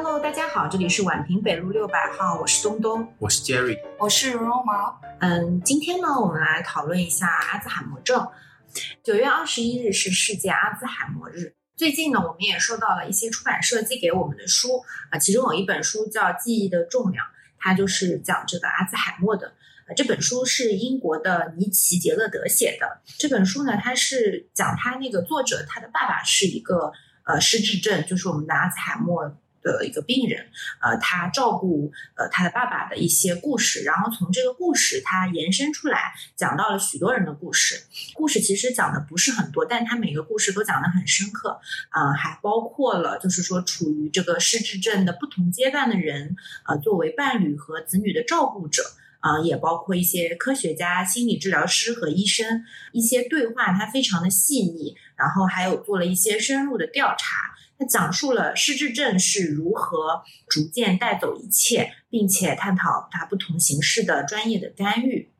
Hello，大家好，这里是宛平北路六百号，我是东东，我是 Jerry，我是绒绒毛。嗯，今天呢，我们来讨论一下阿兹海默症。九月二十一日是世界阿兹海默日。最近呢，我们也收到了一些出版社寄给我们的书啊，其中有一本书叫《记忆的重量》，它就是讲这个阿兹海默的。呃，这本书是英国的尼奇杰勒德写的。这本书呢，它是讲他那个作者他的爸爸是一个呃失智症，就是我们的阿兹海默。的一个病人，呃，他照顾呃他的爸爸的一些故事，然后从这个故事他延伸出来，讲到了许多人的故事。故事其实讲的不是很多，但他每个故事都讲得很深刻，啊，还包括了就是说处于这个失智症的不同阶段的人，呃，作为伴侣和子女的照顾者，啊，也包括一些科学家、心理治疗师和医生一些对话，它非常的细腻，然后还有做了一些深入的调查。他讲述了失智症是如何逐渐带走一切，并且探讨它不同形式的专业的干预。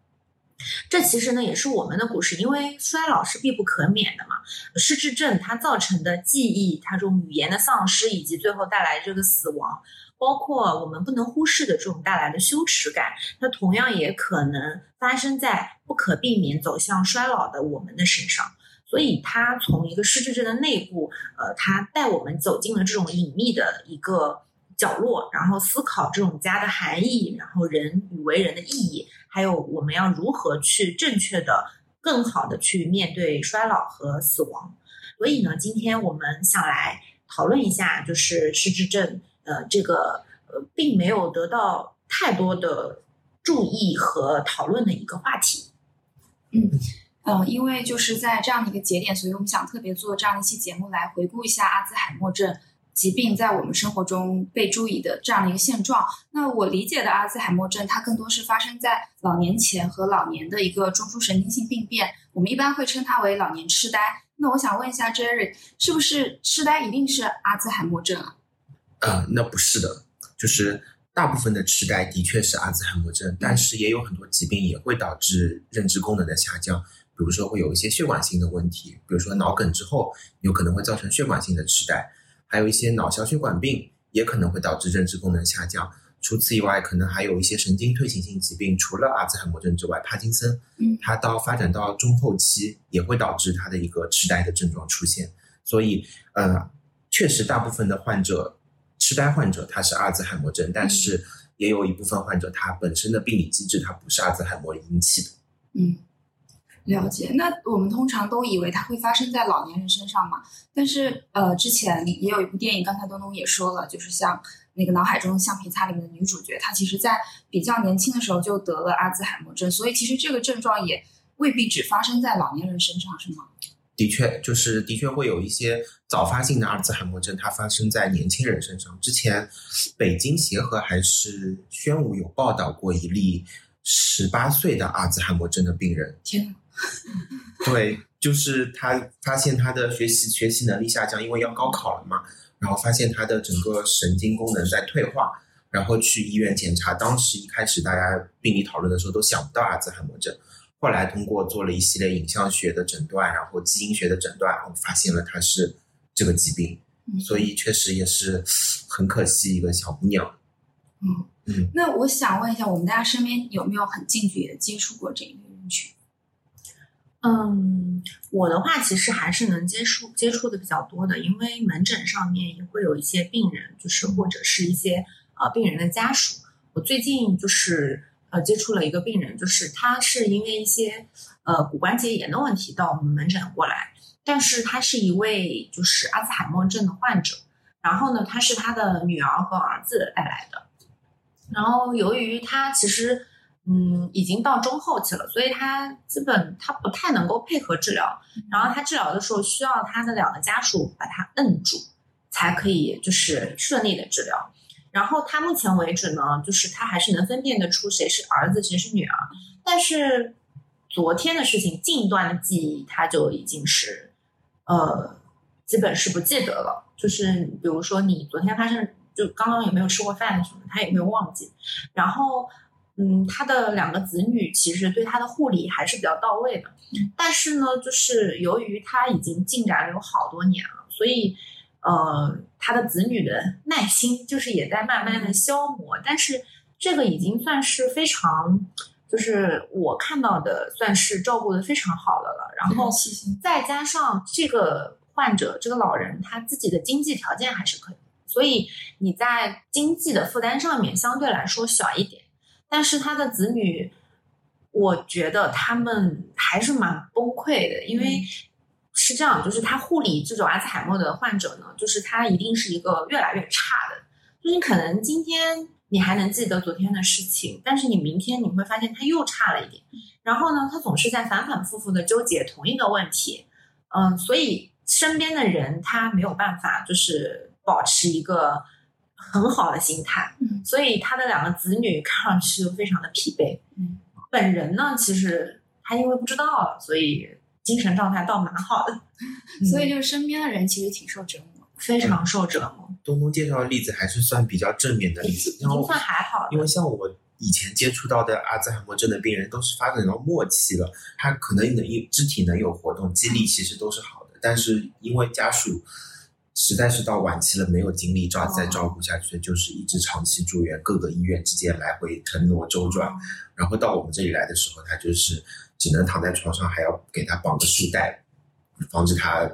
这其实呢也是我们的故事，因为衰老是必不可免的嘛。失智症它造成的记忆、它这种语言的丧失，以及最后带来这个死亡，包括我们不能忽视的这种带来的羞耻感，它同样也可能发生在不可避免走向衰老的我们的身上。所以，他从一个失智症的内部，呃，他带我们走进了这种隐秘的一个角落，然后思考这种家的含义，然后人与为人的意义，还有我们要如何去正确的、更好的去面对衰老和死亡。所以呢，今天我们想来讨论一下，就是失智症，呃，这个呃，并没有得到太多的注意和讨论的一个话题。嗯。嗯，因为就是在这样的一个节点，所以我们想特别做这样一期节目来回顾一下阿兹海默症疾病在我们生活中被注意的这样的一个现状。那我理解的阿兹海默症，它更多是发生在老年前和老年的一个中枢神经性病变，我们一般会称它为老年痴呆。那我想问一下 Jerry，是不是痴呆一定是阿兹海默症啊？呃，那不是的，就是大部分的痴呆的确是阿兹海默症，但是也有很多疾病也会导致认知功能的下降。比如说会有一些血管性的问题，比如说脑梗之后有可能会造成血管性的痴呆，还有一些脑小血管病也可能会导致认知功能下降。除此以外，可能还有一些神经退行性疾病，除了阿兹海默症之外，帕金森，嗯，它到发展到中后期也会导致它的一个痴呆的症状出现。所以，呃，确实大部分的患者，痴呆患者他是阿兹海默症，但是也有一部分患者他本身的病理机制它不是阿兹海默引起的，嗯。了解，那我们通常都以为它会发生在老年人身上嘛？但是，呃，之前也有一部电影，刚才东东也说了，就是像那个脑海中的橡皮擦里面的女主角，她其实在比较年轻的时候就得了阿兹海默症，所以其实这个症状也未必只发生在老年人身上，是吗？的确，就是的确会有一些早发性的阿兹海默症，它发生在年轻人身上。之前，北京协和还是宣武有报道过一例十八岁的阿兹海默症的病人。天呐！对，就是他发现他的学习学习能力下降，因为要高考了嘛，然后发现他的整个神经功能在退化，然后去医院检查。当时一开始大家病理讨论的时候都想不到阿兹海默症，后来通过做了一系列影像学的诊断，然后基因学的诊断，然后发现了他是这个疾病，所以确实也是很可惜一个小姑娘。嗯嗯，那我想问一下，我们大家身边有没有很近距离的接触过这一类？嗯，我的话其实还是能接触接触的比较多的，因为门诊上面也会有一些病人，就是或者是一些呃病人的家属。我最近就是呃接触了一个病人，就是他是因为一些呃骨关节炎的问题到我们门诊过来，但是他是一位就是阿兹海默症的患者，然后呢他是他的女儿和儿子带来的，然后由于他其实。嗯，已经到中后期了，所以他基本他不太能够配合治疗。然后他治疗的时候需要他的两个家属把他摁住，才可以就是顺利的治疗。然后他目前为止呢，就是他还是能分辨得出谁是儿子谁是女儿。但是昨天的事情，近段的记忆他就已经是呃，基本是不记得了。就是比如说你昨天发生，就刚刚有没有吃过饭什么，他也没有忘记。然后。嗯，他的两个子女其实对他的护理还是比较到位的，但是呢，就是由于他已经进展了有好多年了，所以呃，他的子女的耐心就是也在慢慢的消磨，但是这个已经算是非常，就是我看到的算是照顾的非常好的了。然后再加上这个患者这个老人他自己的经济条件还是可以，所以你在经济的负担上面相对来说小一点，但是他的子女，我觉得他们还是蛮崩溃的，因为。是这样，就是他护理这种阿兹海默的患者呢，就是他一定是一个越来越差的，就是你可能今天你还能记得昨天的事情，但是你明天你会发现他又差了一点，然后呢，他总是在反反复复的纠结同一个问题，嗯，所以身边的人他没有办法就是保持一个很好的心态，嗯所以他的两个子女看上去就非常的疲惫，嗯，本人呢，其实他因为不知道，所以。精神状态倒蛮好的，所以就是身边的人其实挺受折磨，非常受折磨。东东介绍的例子还是算比较正面的例子，已经算还好。因为像我以前接触到的阿兹海默症的病人，都是发展到末期了，他可能能有肢体能有活动，肌力其实都是好的，但是因为家属实在是到晚期了，没有精力照再照顾下去，就是一直长期住院，各个医院之间来回腾挪周转，然后到我们这里来的时候，他就是。只能躺在床上，还要给他绑个束带，防止他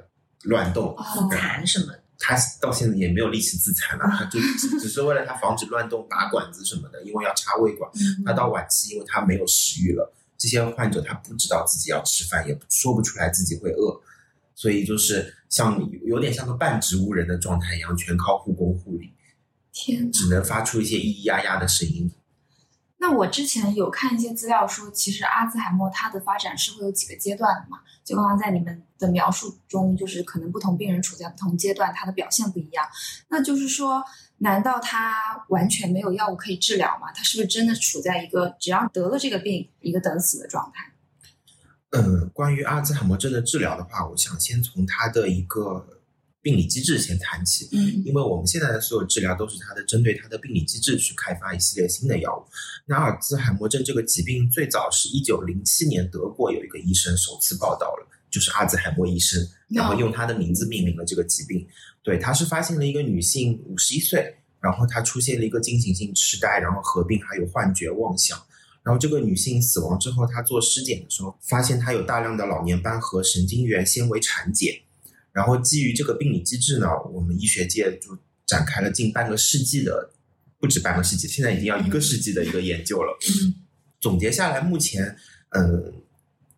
乱动。自残什么？他到现在也没有力气自残了，他就只只是为了他防止乱动，拔管子什么的，因为要插胃管。他到晚期，因为他没有食欲了，这些患者他不知道自己要吃饭，也说不出来自己会饿，所以就是像有点像个半植物人的状态一样，全靠护工护理。天，只能发出一些咿咿呀呀的声音。那我之前有看一些资料说，其实阿兹海默它的发展是会有几个阶段的嘛？就刚刚在你们的描述中，就是可能不同病人处在不同阶段，它的表现不一样。那就是说，难道他完全没有药物可以治疗吗？他是不是真的处在一个只要得了这个病，一个等死的状态？嗯，关于阿尔兹海默症的治疗的话，我想先从它的一个。病理机制先谈起，嗯，因为我们现在的所有治疗都是它的针对它的病理机制去开发一系列新的药物。那阿尔兹海默症这个疾病最早是一九零七年德国有一个医生首次报道了，就是阿兹海默医生，然后用他的名字命名了这个疾病。对，他是发现了一个女性五十一岁，然后她出现了一个进行性痴呆，然后合并还有幻觉妄想。然后这个女性死亡之后，她做尸检的时候发现她有大量的老年斑和神经元纤维产检。然后基于这个病理机制呢，我们医学界就展开了近半个世纪的，不止半个世纪，现在已经要一个世纪的一个研究了。总结下来，目前，嗯，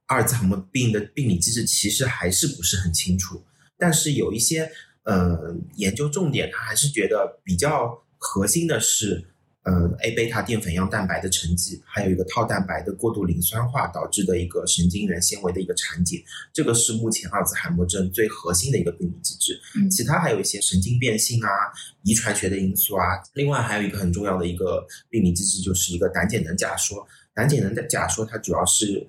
阿尔兹海默病的病理机制其实还是不是很清楚，但是有一些，嗯，研究重点，他还是觉得比较核心的是。嗯，A 贝塔淀粉样蛋白的沉积，还有一个套蛋白的过度磷酸化导致的一个神经元纤维的一个产检，这个是目前阿尔兹海默症最核心的一个病理机制。嗯，其他还有一些神经变性啊、遗传学的因素啊。另外还有一个很重要的一个病理机制，就是一个胆碱能假说。胆碱能的假说，它主要是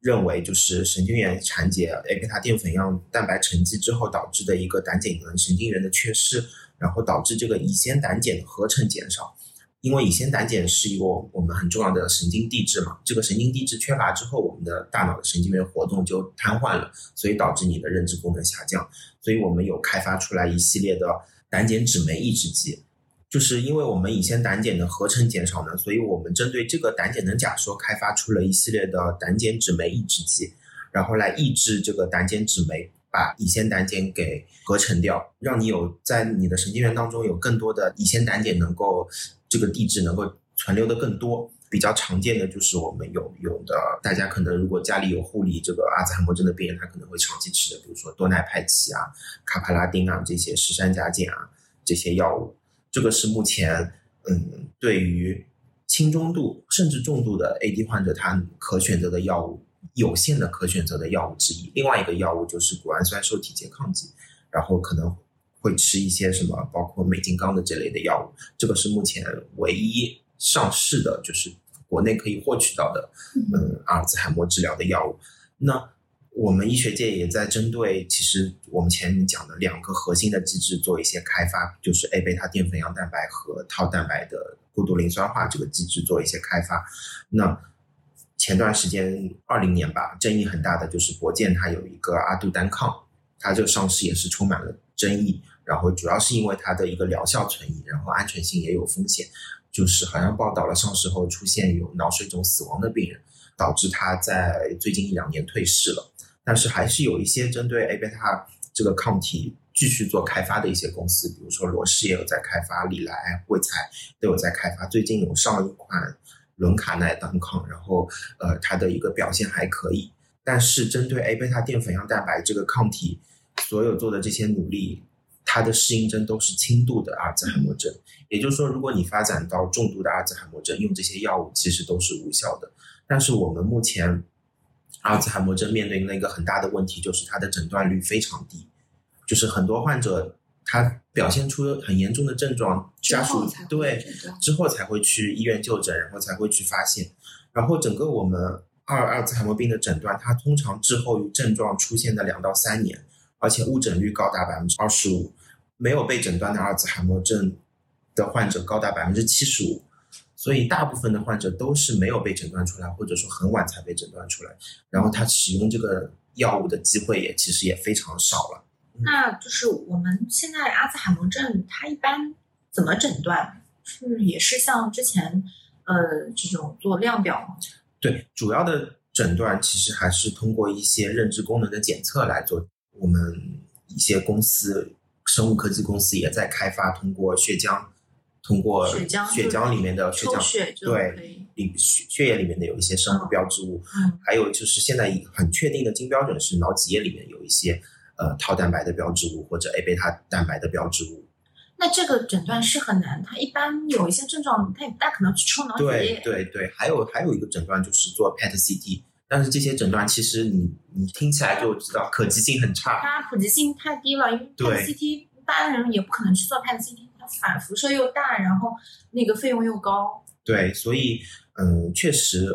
认为就是神经元产检 A 贝塔淀粉样蛋白沉积之后导致的一个胆碱能神经元的缺失，然后导致这个乙酰胆碱的合成减少。因为乙酰胆碱是一个我们很重要的神经递质嘛，这个神经递质缺乏之后，我们的大脑的神经元活动就瘫痪了，所以导致你的认知功能下降。所以我们有开发出来一系列的胆碱酯酶抑制剂，就是因为我们乙酰胆碱的合成减少呢，所以我们针对这个胆碱能假说开发出了一系列的胆碱酯酶抑制剂，然后来抑制这个胆碱酯酶把乙酰胆碱给合成掉，让你有在你的神经元当中有更多的乙酰胆碱能够。这个地质能够存留的更多，比较常见的就是我们有有的，大家可能如果家里有护理这个阿兹海默症的病人，他可能会长期吃的，比如说多奈派奇啊、卡帕拉丁啊这些石山甲碱啊这些药物，这个是目前嗯对于轻中度甚至重度的 AD 患者他可选择的药物有限的可选择的药物之一。另外一个药物就是谷氨酸受体拮抗剂，然后可能。会吃一些什么，包括美金刚的这类的药物，这个是目前唯一上市的，就是国内可以获取到的，嗯，阿尔兹海默治疗的药物。那我们医学界也在针对，其实我们前面讲的两个核心的机制做一些开发，就是 A 贝塔淀粉样蛋白和套蛋白的过度磷酸化这个机制做一些开发。那前段时间二零年吧，争议很大的就是博健它有一个阿杜单抗，它这个上市也是充满了争议。然后主要是因为它的一个疗效存疑，然后安全性也有风险，就是好像报道了上市后出现有脑水肿死亡的病人，导致他在最近一两年退市了。但是还是有一些针对 A 贝塔这个抗体继续做开发的一些公司，比如说罗氏也有在开发，礼来、卫材都有在开发。最近有上一款伦卡奈单抗，然后呃它的一个表现还可以。但是针对 A 贝塔淀粉样蛋白这个抗体，所有做的这些努力，它的适应症都是轻度的阿尔兹海默症。也就是说，如果你发展到重度的阿尔兹海默症，用这些药物其实都是无效的。但是我们目前阿尔兹海默症面临了一个很大的问题，就是它的诊断率非常低，就是很多患者他表现出很严重的症状，家属对之后才会去医院就诊，然后才会去发现，然后整个我们。二阿尔兹海默病的诊断，它通常滞后于症状出现的两到三年，而且误诊率高达百分之二十五。没有被诊断的阿尔兹海默症的患者高达百分之七十五，所以大部分的患者都是没有被诊断出来，或者说很晚才被诊断出来。然后他使用这个药物的机会也其实也非常少了。那就是我们现在阿兹海默症，它一般怎么诊断？是也是像之前呃这种做量表吗？对，主要的诊断其实还是通过一些认知功能的检测来做。我们一些公司，生物科技公司也在开发，通过血浆，通过血浆血浆里面的血浆，对，里血血液里面的有一些生物标志物，还有就是现在很确定的金标准是脑脊液里面有一些呃套蛋白的标志物或者 A 贝塔蛋白的标志物。那这个诊断是很难，它一般有一些症状，它也不大可能去抽脑脊液。对对对，还有还有一个诊断就是做 PET CT，但是这些诊断其实你你听起来就知道可及性很差。它普及性太低了，因为 PET CT 一般人也不可能去做 PET CT，它反辐射又大，然后那个费用又高。对，所以嗯，确实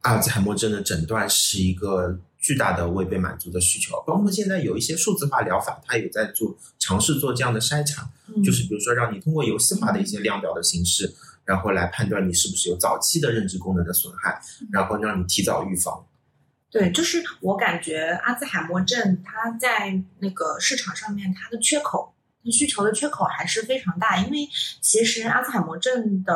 阿尔兹海默症的诊断是一个。巨大的未被满足的需求，包括现在有一些数字化疗法，它也在做尝试做这样的筛查，就是比如说让你通过游戏化的一些量表的形式，然后来判断你是不是有早期的认知功能的损害，然后让你提早预防。对，就是我感觉阿兹海默症它在那个市场上面，它的缺口、它需求的缺口还是非常大，因为其实阿兹海默症的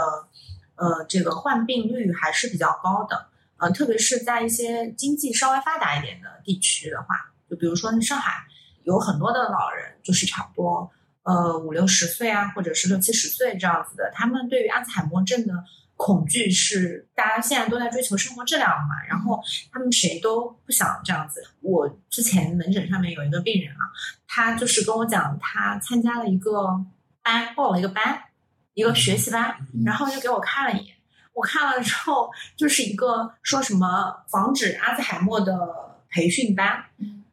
呃这个患病率还是比较高的。呃，特别是在一些经济稍微发达一点的地区的话，就比如说上海，有很多的老人，就是差不多呃五六十岁啊，或者是六七十岁这样子的，他们对于阿兹海默症的恐惧是，大家现在都在追求生活质量嘛，然后他们谁都不想这样子。我之前门诊上面有一个病人啊，他就是跟我讲，他参加了一个班，报了一个班，一个学习班，然后就给我看了一眼。我看了之后，就是一个说什么防止阿兹海默的培训班，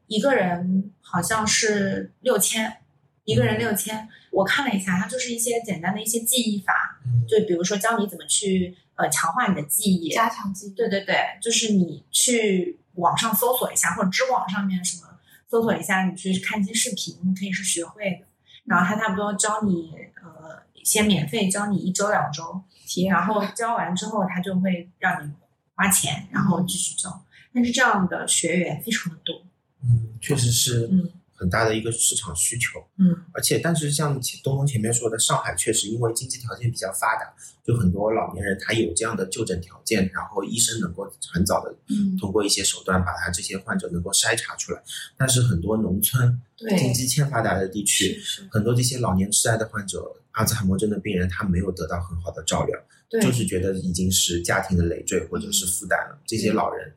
一个人好像是六千，一个人六千。我看了一下，它就是一些简单的一些记忆法，就比如说教你怎么去呃强化你的记忆，加强记忆。对对对，就是你去网上搜索一下，或者知网上面什么搜索一下，你去看一些视频，可以是学会的。然后他差不多教你呃，先免费教你一周两周。然后教完之后，他就会让你花钱，然后继续教。但是这样的学员非常的多，嗯，确实是，嗯，很大的一个市场需求，嗯。而且，但是像东东前面说的，上海确实因为经济条件比较发达，就很多老年人他有这样的就诊条件，然后医生能够很早的通过一些手段把他这些患者能够筛查出来。但是很多农村、经济欠发达的地区，很多这些老年痴呆的患者。阿兹海默症的病人，他没有得到很好的照料，就是觉得已经是家庭的累赘或者是负担了。这些老人，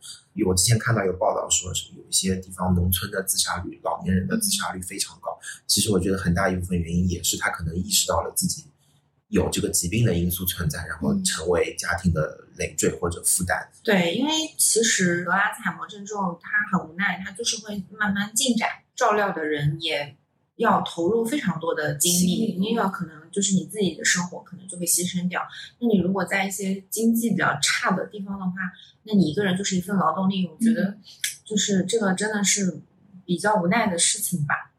我之前看到有报道说，是有一些地方农村的自杀率，老年人的自杀率非常高。其实我觉得很大一部分原因也是他可能意识到了自己有这个疾病的因素存在，然后成为家庭的累赘或者负担。对，因为其实得阿兹海默症之后，他很无奈，他就是会慢慢进展，照料的人也。要投入非常多的精力，你有可能就是你自己的生活可能就会牺牲掉。那你如果在一些经济比较差的地方的话，那你一个人就是一份劳动力，我觉得 就是这个真的是比较无奈的事情吧。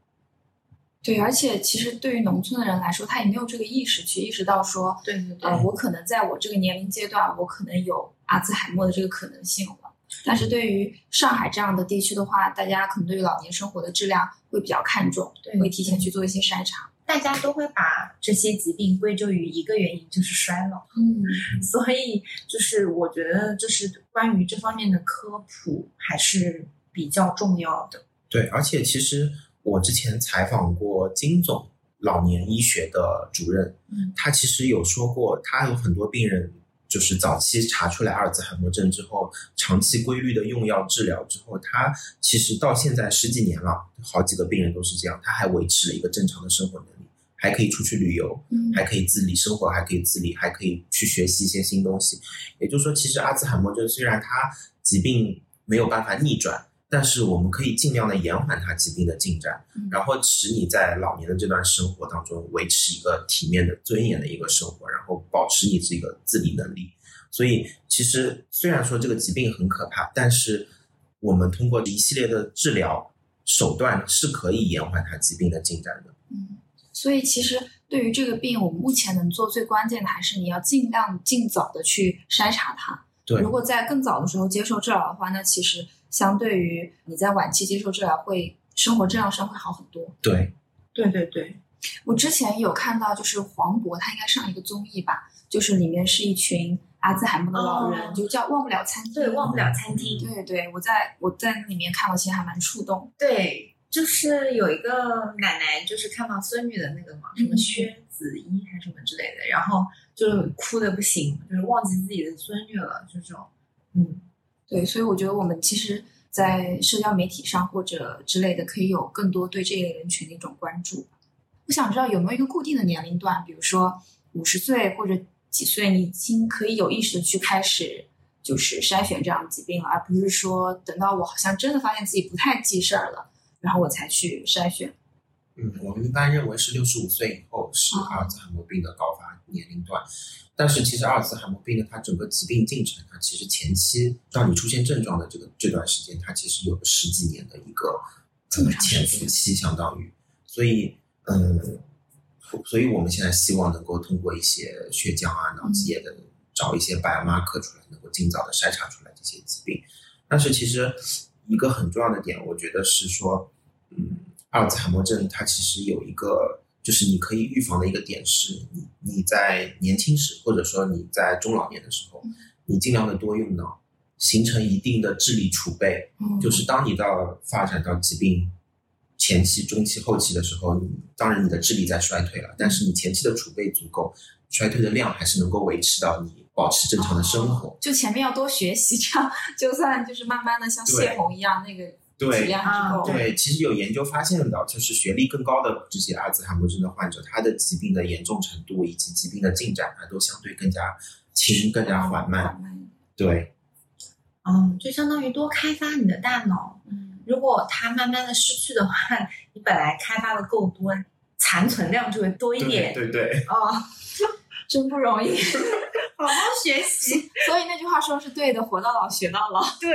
对，而且其实对于农村的人来说，他也没有这个意识去意识到说，对对对，呃，我可能在我这个年龄阶段，我可能有阿兹海默的这个可能性了。但是对于上海这样的地区的话，大家可能对于老年生活的质量会比较看重，对会提前去做一些筛查。大家都会把这些疾病归咎于一个原因，就是衰老。嗯，所以就是我觉得，就是关于这方面的科普还是比较重要的。对，而且其实我之前采访过金总老年医学的主任，嗯，他其实有说过，他有很多病人就是早期查出来阿尔兹海默症之后，长期规律的用药治疗之后，他其实到现在十几年了，好几个病人都是这样，他还维持了一个正常的生活能力，还可以出去旅游，嗯还可以自理生活，还可以自理，还可以去学习一些新东西。也就是说，其实阿兹海默症虽然它疾病没有办法逆转，但是我们可以尽量的延缓它疾病的进展，嗯然后使你在老年的这段生活当中维持一个体面的、尊严的一个生活，然后保持你这个自理能力。所以，其实虽然说这个疾病很可怕，但是我们通过一系列的治疗手段是可以延缓它疾病的进展的。嗯，所以其实对于这个病，我们目前能做最关键的还是你要尽量尽早的去筛查它。对如果在更早的时候接受治疗的话，那其实相对于你在晚期接受治疗会生活质量上会好很多。对，对对对，我之前有看到，就是黄渤他应该上一个综艺吧，就是里面是一群阿兹海默的老人，哦就叫忘不了餐厅。对，忘不了餐厅。对对，我在我在那里面看到，其实还蛮触动。对，就是有一个奶奶，就是看到孙女的那个嘛，什么嗯薛子怡还是什么之类的，然后就哭的不行，就是忘记自己的孙女了，就这种，嗯，对，所以我觉得我们其实，在社交媒体上或者之类的，可以有更多对这一类人群的一种关注。我想知道有没有一个固定的年龄段，比如说五十岁或者几岁，你已经可以有意识的去开始就是筛选这样的疾病了，而不是说等到我好像真的发现自己不太记事儿了，然后我才去筛选。嗯，我们一般认为是六十五岁以后是哦阿尔兹海默病的高发年龄段，但是其实阿尔茨海默病的它整个疾病进程，它其实前期到你出现症状的这个这段时间，它其实有个十几年的一个潜伏期，相当于，所以嗯，所以我们现在希望能够通过一些血浆啊、脑脊液的找一些 biomarker 出来，能够尽早的筛查出来这些疾病。但是其实一个很重要的点，我觉得是说，嗯，阿尔茨海默症它其实有一个，就是你可以预防的一个点是，你你在年轻时或者说你在中老年的时候，你尽量的多用脑，形成一定的智力储备。嗯就是当你到发展到疾病前期、中期、后期的时候，你当然你的智力在衰退了，但是你前期的储备足够，衰退的量还是能够维持到你保持正常的生活。就前面要多学习，这样就算就是慢慢的像对泄洪一样，那个质对量还是够的。对，其实有研究发现的，就是学历更高的这些阿兹海默症的患者，他的疾病的严重程度以及疾病的进展啊，都相对更加轻、更加缓慢。缓慢。对，嗯，就相当于多开发你的大脑。嗯，如果它慢慢的失去的话，你本来开发的够多，残存量就会多一点。对对，哦，真不容易。好好学习，所以那句话说是对的，活到老学到老。对，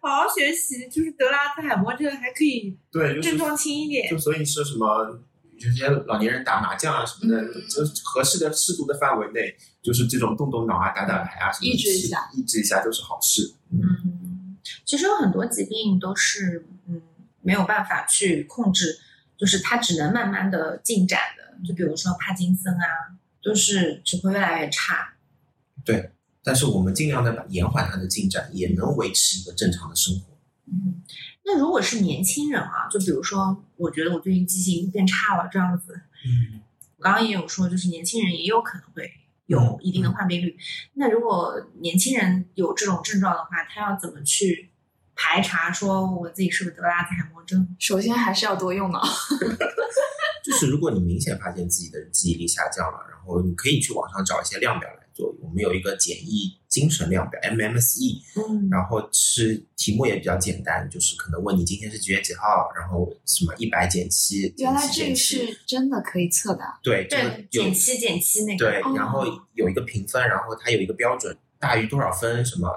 好好学习，就是得了阿兹海默症还可以对，症状轻一点就。所以说什么，有些老年人打麻将啊什么的，嗯就是合适的适度的范围内，就是这种动动脑啊、打打牌啊什么的，抑制一下，抑制一下都是好事。嗯，其实有很多疾病都是嗯没有办法去控制，就是它只能慢慢的进展的。就比如说帕金森啊，都是只会越来越差。对但是我们尽量的把延缓它的进展，也能维持一个正常的生活。嗯，那如果是年轻人啊，就比如说，我觉得我最近记性变差了这样子，嗯，我刚刚也有说，就是年轻人也有可能会有一定的患病率。那如果年轻人有这种症状的话，他要怎么去排查说我自己是不是得了阿兹海默症？首先还是要多用脑。就是如果你明显发现自己的记忆力下降了，然后你可以去网上找一些量表来做。我们有一个简易精神量表 MMSE，嗯然后是题目也比较简单，就是可能问你今天是几月几号，然后什么一百减七，原来这个是真的可以测的。对这个对，减七减七那个。对，哦然后有一个评分，然后它有一个标准，大于多少分，什么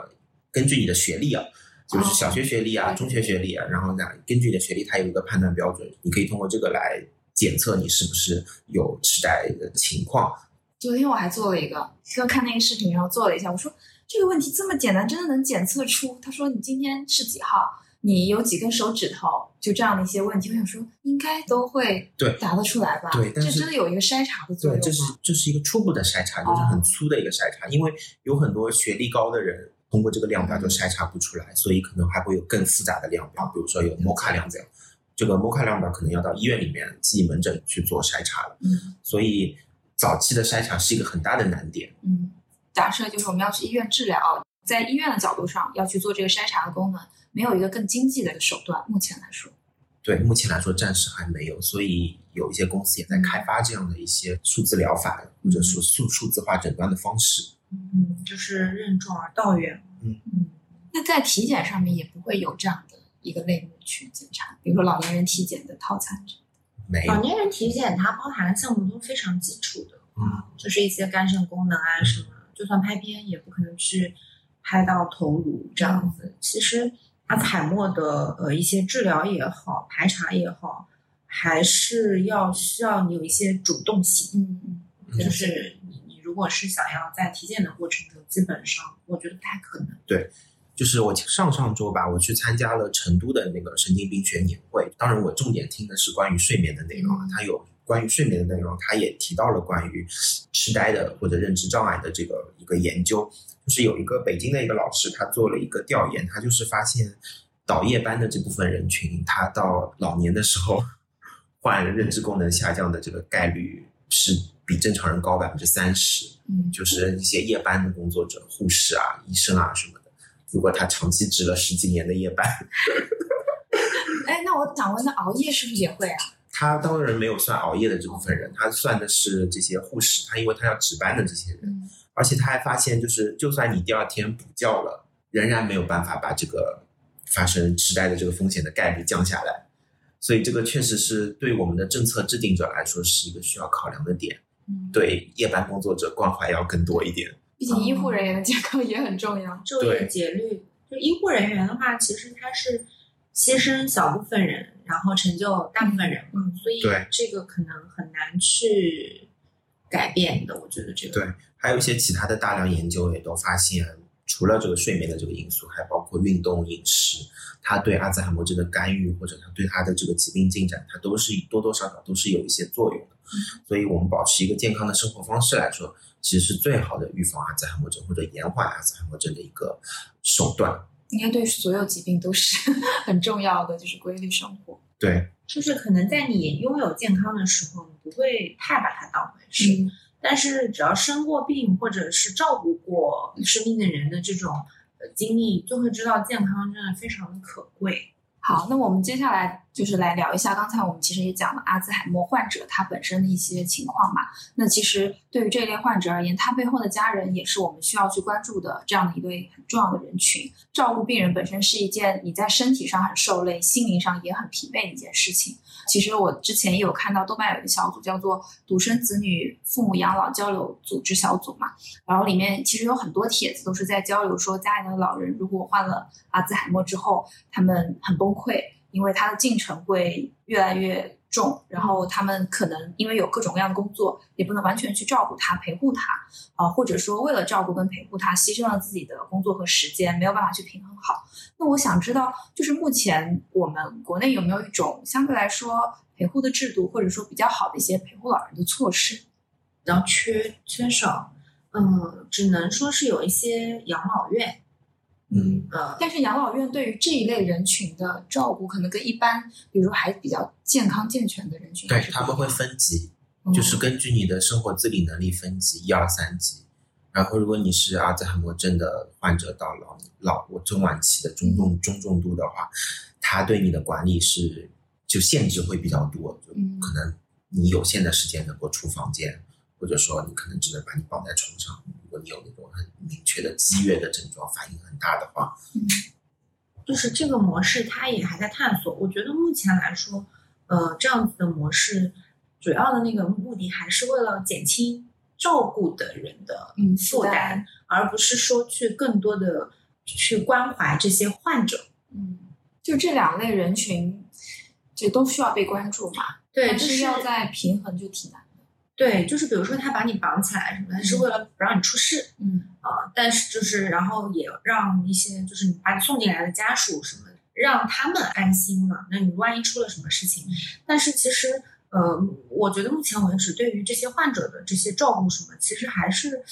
根据你的学历啊，就是小学学历啊、哦中学学历啊，然后呢，根据你的学历，它有一个判断标准，你可以通过这个来检测你是不是有痴呆的情况。昨天我还做了一个，刚看那个视频，然后做了一下，我说这个问题这么简单，真的能检测出？他说你今天是几号？你有几根手指头？就这样的一些问题，我想说应该都会对答得出来吧？对但是这真的有一个筛查的作用对，用这是？这是一个初步的筛查，就是很粗的一个筛查，因为有很多学历高的人通过这个量表就筛查不出来，所以可能还会有更复杂的量表，比如说有摩卡量表，这个摩卡量表可能要到医院里面记忆门诊去做筛查了，嗯所以早期的筛查是一个很大的难点。嗯，假设就是我们要去医院治疗，在医院的角度上要去做这个筛查的功能，没有一个更经济的手段，目前来说。对，目前来说暂时还没有，所以有一些公司也在开发这样的一些数字疗法，或者说数数字化诊断的方式。嗯，就是任重而道远。嗯嗯，那在体检上面也不会有这样的一个类目去检查，比如说老年人体检的套餐。没有，老年人体检它包含的项目都非常基础的，嗯，就是一些肝肾功能啊什么，就算拍片也不可能去拍到头颅这样子。其实阿兹海默的呃一些治疗也好，排查也好，还是要需要你有一些主动性。嗯就是如果是想要在体检的过程中，基本上我觉得不太可能。对就是我上上周吧，我去参加了成都的那个神经病学年会。当然，我重点听的是关于睡眠的内容啊嗯，它有关于睡眠的内容，它也提到了关于痴呆的或者认知障碍的这个一个研究。就是有一个北京的一个老师，他做了一个调研，他就是发现倒夜班的这部分人群，他到老年的时候 患认知功能下降的这个概率是比正常人高百分之三十。嗯，就是一些夜班的工作者，护士啊、医生啊什么的。如果他长期值了十几年的夜班，哎，那我想问，那熬夜是不是也会啊？他当然没有算熬夜的这部分人，他算的是这些护士，他因为他要值班的这些人，嗯而且他还发现，就是就算你第二天补觉了，仍然没有办法把这个发生痴呆的这个风险的概率降下来。所以这个确实是对我们的政策制定者来说是一个需要考量的点，嗯，，对夜班工作者关怀要更多一点。毕竟医护人员的健康也很重要。昼夜节律，就医护人员的话，其实他是牺牲小部分人，然后成就大部分人嘛，嗯所以这个可能很难去改变的。我觉得这个对还有一些其他的大量研究也都发现，除了这个睡眠的这个因素，还包括运动、饮食，它对阿兹海默症的干预或者它对它的这个疾病进展，它都是多多少少都是有一些作用的。所以我们保持一个健康的生活方式来说，其实是最好的预防阿兹海默症或者延缓阿兹海默症的一个手段。应该对所有疾病都是很重要的，就是规律生活。对，就是可能在你拥有健康的时候，你不会太把它当回事，嗯但是只要生过病或者是照顾过生病的人的这种呃经历，就会知道健康真的非常的可贵。好，那我们接下来就是来聊一下，刚才我们其实也讲了阿兹海默患者他本身的一些情况嘛。那其实对于这类患者而言，他背后的家人也是我们需要去关注的这样的一对很重要的人群。照顾病人本身是一件你在身体上很受累，心灵上也很疲惫的一件事情。其实我之前也有看到豆瓣有一个小组叫做“独生子女父母养老交流组织小组”嘛，然后里面其实有很多帖子都是在交流说家里的老人如果患了阿兹海默之后，他们很崩溃，因为他的进程会越来越重，然后他们可能因为有各种各样的工作，也不能完全去照顾他、陪护他，啊、或者说为了照顾跟陪护他，牺牲了自己的工作和时间，没有办法去平衡好。那我想知道，就是目前我们国内有没有一种相对来说陪护的制度，或者说比较好的一些陪护老人的措施？然后缺缺少，嗯，只能说是有一些养老院，嗯，呃，但是养老院对于这一类人群的照顾，可能跟一般，比如说还比较健康健全的人群对他们会分级，嗯。就是根据你的生活自理能力分级一二三级。然后，如果你是阿兹海默症的患者到老老中晚期的中重中重度的话，他对你的管理是就限制会比较多，可能你有限的时间能够出房间，或者说你可能只能把你绑在床上。如果你有那种很明确的激越的症状，反应很大的话，就是这个模式，它也还在探索。我觉得目前来说，呃，这样子的模式，主要的那个目的还是为了减轻照顾的人的嗯负担，而不是说去更多的去关怀这些患者。嗯，就这两类人群，这都需要被关注嘛。对，但就是是要在平衡就挺难的。对，就是比如说他把你绑起来什么他，是为了不让你出事嗯啊、但是就是然后也让一些就是你把你送进来的家属什么的，让他们安心嘛。那你万一出了什么事情，但是其实呃，我觉得目前为止对于这些患者的这些照顾什么，其实还是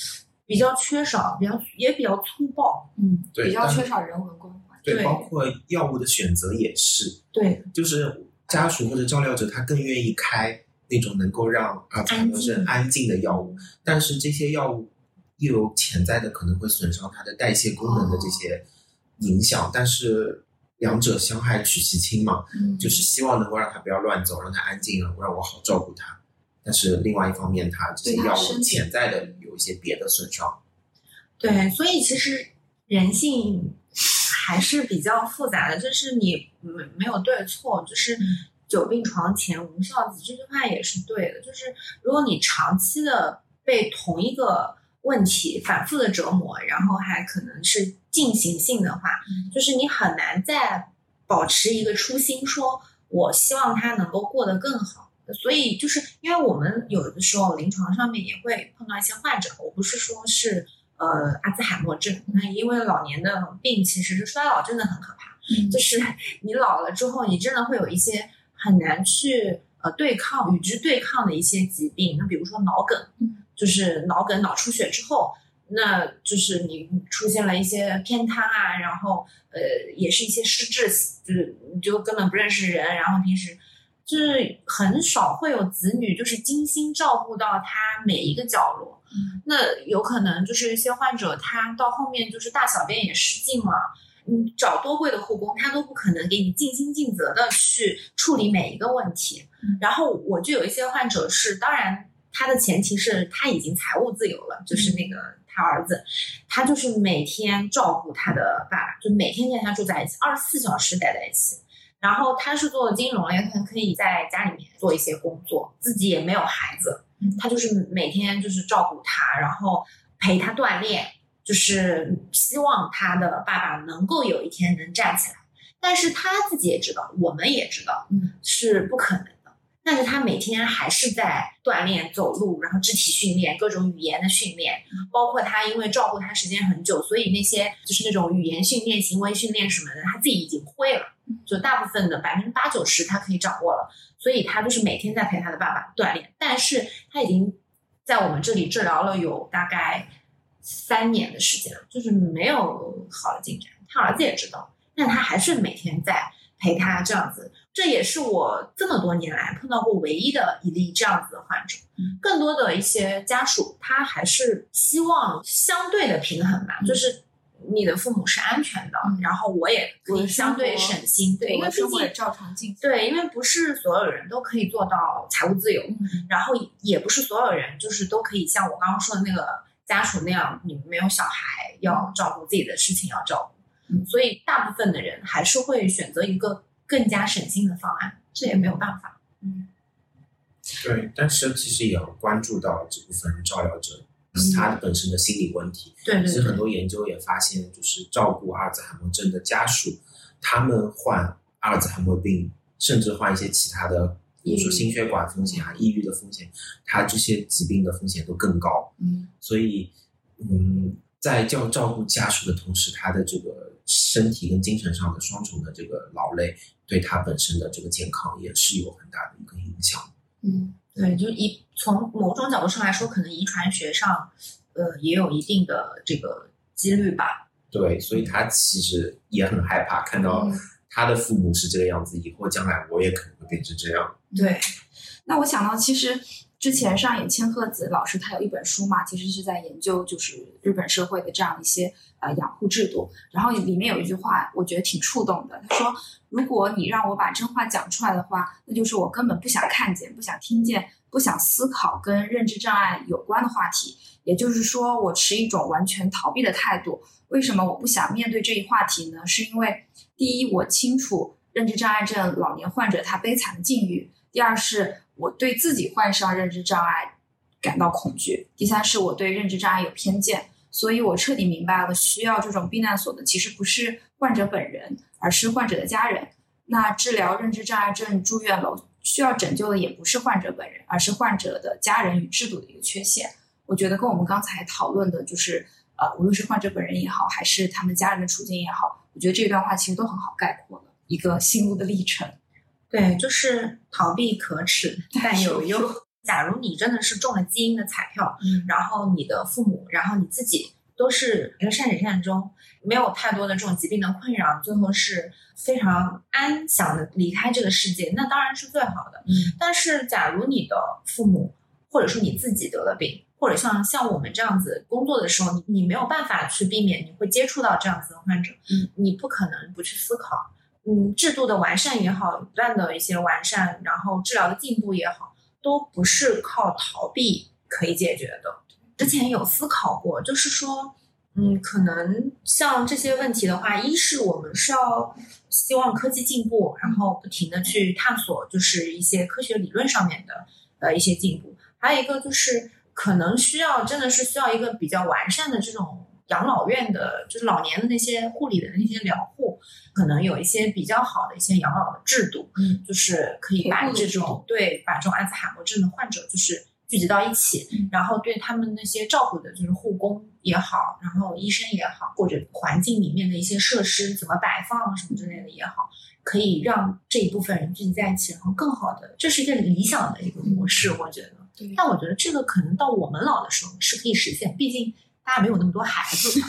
比较缺少，比较也比较粗暴。嗯，比较缺少人文关怀。对，对包括药物的选择也是，对，就是家属或者照料者他更愿意开那种能够让阿兹海默症安静的药物，但是这些药物又有潜在的可能会损伤它的代谢功能的这些影响，但是两者相害取其轻嘛，嗯，就是希望能够让它不要乱走，让它安静，然后让我好照顾它。但是另外一方面，它这些药物潜在的有一些别的损伤。对，所以其实人性还是比较复杂的，就是你没没有对错，就是嗯久病床前无孝子这句话也是对的。就是如果你长期的被同一个问题反复的折磨，然后还可能是进行性的话，嗯就是你很难再保持一个初心，说我希望他能够过得更好。所以就是因为我们有的时候临床上面也会碰到一些患者，我不是说是呃阿兹海默症，那因为老年的病其实是衰老真的很可怕，嗯就是你老了之后，你真的会有一些很难去呃对抗与之对抗的一些疾病，那比如说脑梗嗯，就是脑梗脑出血之后。那就是你出现了一些偏瘫啊，然后呃，也是一些失智，就是你就根本不认识人，然后平时就是很少会有子女就是精心照顾到他每一个角落。嗯那有可能就是一些患者他到后面就是大小便也失禁了，你找多贵的护工，他都不可能给你尽心尽责的去处理每一个问题。嗯然后我就有一些患者是，当然他的前提是他已经财务自由了，就是那个他儿子，他就是每天照顾他的爸爸，就每天跟他住在一起，二十四小时待在一起。然后他是做金融，也可能可以在家里面做一些工作，自己也没有孩子嗯，他就是每天就是照顾他，然后陪他锻炼，就是希望他的爸爸能够有一天能站起来。但是他自己也知道，我们也知道，嗯，是不可能的。但是他每天还是在锻炼走路，然后肢体训练，各种语言的训练，包括他因为照顾他时间很久，所以那些就是那种语言训练、行为训练什么的，他自己已经会了，就大部分的百分之八九十他可以掌握了。所以他就是每天在陪他的爸爸锻炼，但是他已经在我们这里治疗了有大概三年的时间，就是没有好的进展。他儿子也知道，但他还是每天在陪他这样子。这也是我这么多年来碰到过唯一的一例这样子的患者。嗯更多的一些家属，他还是希望相对的平衡吧，嗯就是你的父母是安全的，嗯然后我也可以相对省心，对，因为毕竟也照常进行。对，因为不是所有人都可以做到财务自由，嗯然后也不是所有人就是都可以像我刚刚说的那个家属那样，你们没有小孩要照顾自己的事情要照顾，嗯。所以大部分的人还是会选择一个更加省心的方案，这也没有办法。嗯。对，但是其实也要关注到这部分照料者他本身的心理问题。对对对其实很多研究也发现，就是照顾阿尔兹海默症的家属，他们患阿尔兹海默病，甚至患一些其他的，比如说心血管风险啊、抑郁的风险，他这些疾病的风险都更高。嗯所以，嗯，在照照顾家属的同时，他的这个身体跟精神上的双重的这个劳累，对他本身的这个健康也是有很大的一个影响。嗯对，就一从某种角度上来说，可能遗传学上，呃，也有一定的这个几率吧。对，所以他其实也很害怕看到嗯他的父母是这个样子，以后将来我也可能会变成这样。对，那我想到，其实之前上野千鹤子老师他有一本书嘛，其实是在研究就是日本社会的这样一些呃养护制度。然后里面有一句话，我觉得挺触动的。他说：“如果你让我把真话讲出来的话，那就是我根本不想看见、不想听见、不想思考跟认知障碍有关的话题。也就是说，我持一种完全逃避的态度。为什么我不想面对这一话题呢？是因为第一，我清楚认知障碍症老年患者他悲惨的境遇。”第二是我对自己患上认知障碍感到恐惧，第三是我对认知障碍有偏见，所以我彻底明白了，需要这种避难所的其实不是患者本人，而是患者的家人。那治疗认知障碍症住院了，需要拯救的也不是患者本人，而是患者的家人与制度的一个缺陷。我觉得跟我们刚才讨论的，就是呃，无论是患者本人也好，还是他们家人的处境也好，我觉得这段话其实都很好概括了一个心路的历程。对，就是逃避可耻，但有用。假如你真的是中了基因的彩票，嗯然后你的父母，然后你自己都是一个善始善终，没有太多的这种疾病的困扰，最后是非常安详的离开这个世界，那当然是最好的。嗯但是，假如你的父母或者说你自己得了病，或者像像我们这样子工作的时候，你你没有办法去避免你会接触到这样子的患者，嗯，你不可能不去思考，嗯，制度的完善也好，不断的一些完善，然后治疗的进步也好，都不是靠逃避可以解决的。之前有思考过，就是说，嗯，可能像这些问题的话，一是我们是要希望科技进步，然后不停的去探索，就是一些科学理论上面的呃一些进步，还有一个就是可能需要真的是需要一个比较完善的这种养老院的，就是老年的那些护理的那些疗护，可能有一些比较好的一些养老的制度，嗯，就是可以把这种对把这种阿兹海默症的患者就是聚集到一起，嗯然后对他们那些照顾的，就是护工也好，然后医生也好，或者环境里面的一些设施怎么摆放什么之类的也好，可以让这一部分人聚集在一起，然后更好的，这是一个理想的一个模式，我觉得。对但我觉得这个可能到我们老的时候是可以实现，毕竟大家没有那么多孩子，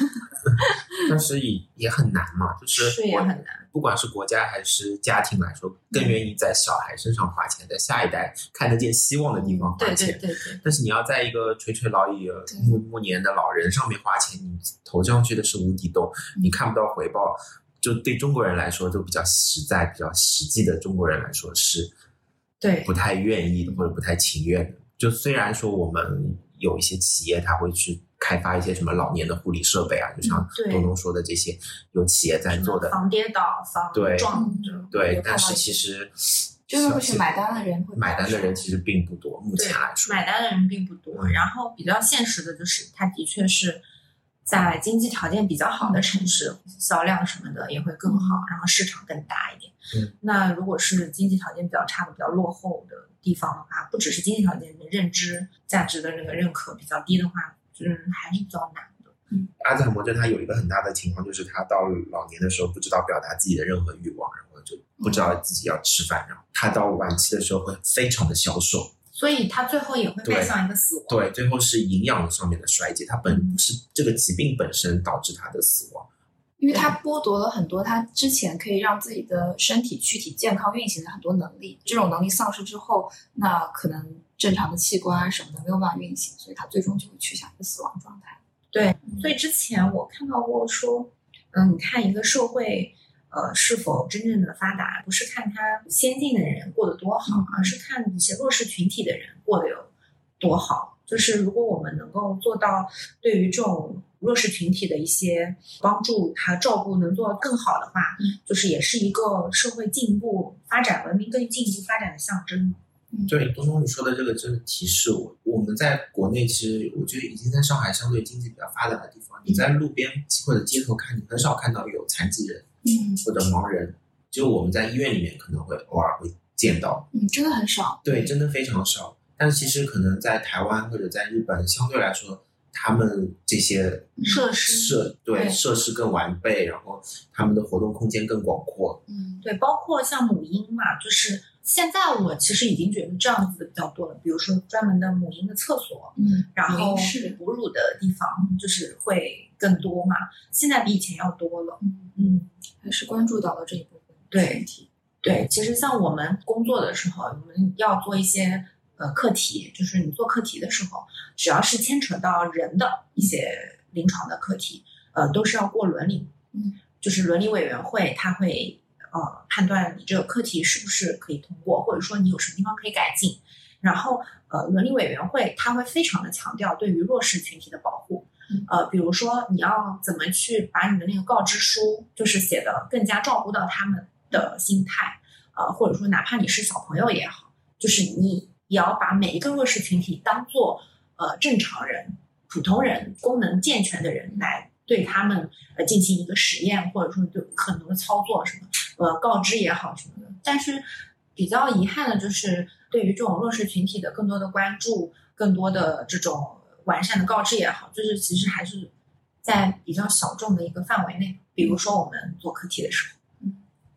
但是也也很难嘛，就是是也很难。不管是国家还是家庭来说，更愿意在小孩身上花钱，在下一代看得见希望的地方花钱。对对对，但是你要在一个垂垂老矣、暮暮年的老人上面花钱，你投上去的是无底洞，嗯你看不到回报。就对中国人来说，就比较实在、比较实际的中国人来说是对不太愿意的或者不太情愿的。就虽然说我们有一些企业，他会去开发一些什么老年的护理设备啊，就像东东说的这些，有企业在做的，防跌倒、防对撞。对但是其实真的会去买单的人会买单的人其实并不多，目前来说。买单的人并不多。嗯然后比较现实的就是，它的确是在经济条件比较好的城市，销量什么的也会更好，然后市场更大一点。嗯，那如果是经济条件比较差的、比较落后的地方的话，不只是经济条件，的认知价值的那个认可比较低的话，嗯，还是比较难的。嗯阿兹海默症它有一个很大的情况，就是他到老年的时候不知道表达自己的任何欲望，然后就不知道自己要吃饭，然后他到晚期的时候会非常的消瘦，所以它最后也会迈对向一个死亡。对，最后是营养上面的衰竭，它本不是这个疾病本身导致他的死亡。因为他剥夺了很多他之前可以让自己的身体躯体健康运行的很多能力，这种能力丧失之后，那可能正常的器官啊什么的没有办法运行，所以他最终就会趋向一个死亡状态。对，所以之前我看到过说，嗯，你看一个社会，呃，是否真正的发达，不是看他先进的人过得多好，嗯而是看一些弱势群体的人过得有多好。就是如果我们能够做到对于这种弱势群体的一些帮助还有照顾能做得更好的话，嗯就是也是一个社会进步、发展、文明更进一步发展的象征。对，东东你说的这个真的提示我，我们在国内其实我觉得已经在上海相对经济比较发达的地方，你在路边或者街头看，你很少看到有残疾人嗯或者盲人，就我们在医院里面可能会偶尔会见到。嗯，真的很少。对，真的非常少。但其实可能在台湾或者在日本，相对来说，他们这些设施设对对设施更完备，然后他们的活动空间更广阔。嗯对，包括像母婴嘛，就是现在我其实已经觉得这样子的比较多了，比如说专门的母婴的厕所，嗯，然后是哺乳的地方就是会更多嘛，现在比以前要多了。嗯，嗯，还是关注到了这一部分对。对，其实像我们工作的时候，我们要做一些呃课题，就是你做课题的时候，只要是牵扯到人的一些临床的课题，呃，都是要过伦理，嗯，就是伦理委员会他会呃判断你这个课题是不是可以通过，或者说你有什么地方可以改进，然后呃伦理委员会他会非常的强调对于弱势群体的保护。呃，比如说你要怎么去把你的那个告知书，就是写的更加照顾到他们的心态，呃，或者说哪怕你是小朋友也好，就是你也要把每一个弱势群体当做呃正常人、普通人、功能健全的人来对他们呃进行一个实验，或者说对很多的操作什么呃告知也好什么的。但是比较遗憾的就是对于这种弱势群体的更多的关注，更多的这种完善的告知也好，就是其实还是在比较小众的一个范围内。比如说我们做课题的时候。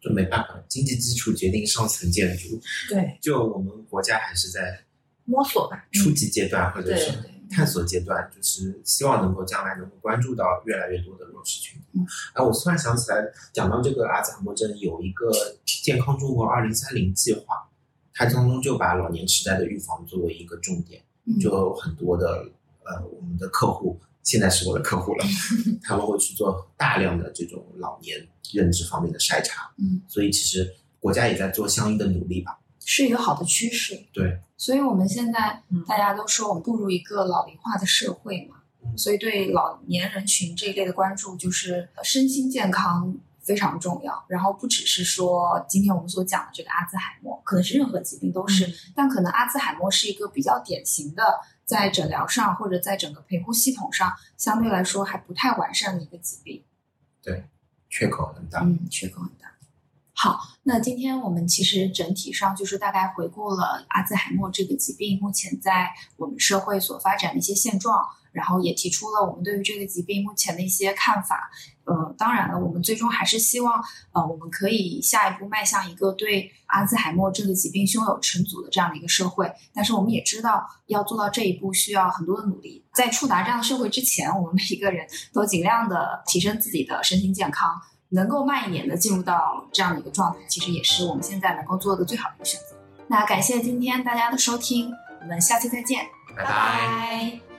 就没办法，经济基础决定上层建筑。对，就我们国家还是在摸索吧，初级阶段或者是探索阶段，就是希望能够将来能够关注到越来越多的弱势群体。嗯，哎，我突然想起来，讲到这个阿兹海默症，有一个健康中国二零三零计划，它当中就把老年痴呆的预防作为一个重点，嗯就很多的呃我们的客户。现在是我的客户了，他们会去做大量的这种老年认知方面的筛查，嗯，所以其实国家也在做相应的努力吧。是一个好的趋势。对，所以我们现在嗯大家都说我们步入一个老龄化的社会嘛，嗯所以对老年人群这一类的关注就是呃身心健康非常重要。然后不只是说今天我们所讲的这个阿兹海默，可能是任何疾病都是，嗯但可能阿兹海默是一个比较典型的，在诊疗上或者在整个陪护系统上相对来说还不太完善的一个疾病。对缺口很大。嗯，缺口很大。好，那今天我们其实整体上就是大概回顾了阿兹海默这个疾病目前在我们社会所发展的一些现状，然后也提出了我们对于这个疾病目前的一些看法。呃，当然了，我们最终还是希望，呃，我们可以下一步迈向一个对阿兹海默这个疾病胸有成竹的这样的一个社会。但是我们也知道，要做到这一步需要很多的努力。在触达这样的社会之前，我们每一个人都尽量的提升自己的身心健康。能够慢一点的进入到这样的一个状态，其实也是我们现在能够做的最好的一个选择。那感谢今天大家的收听，我们下期再见，拜拜。拜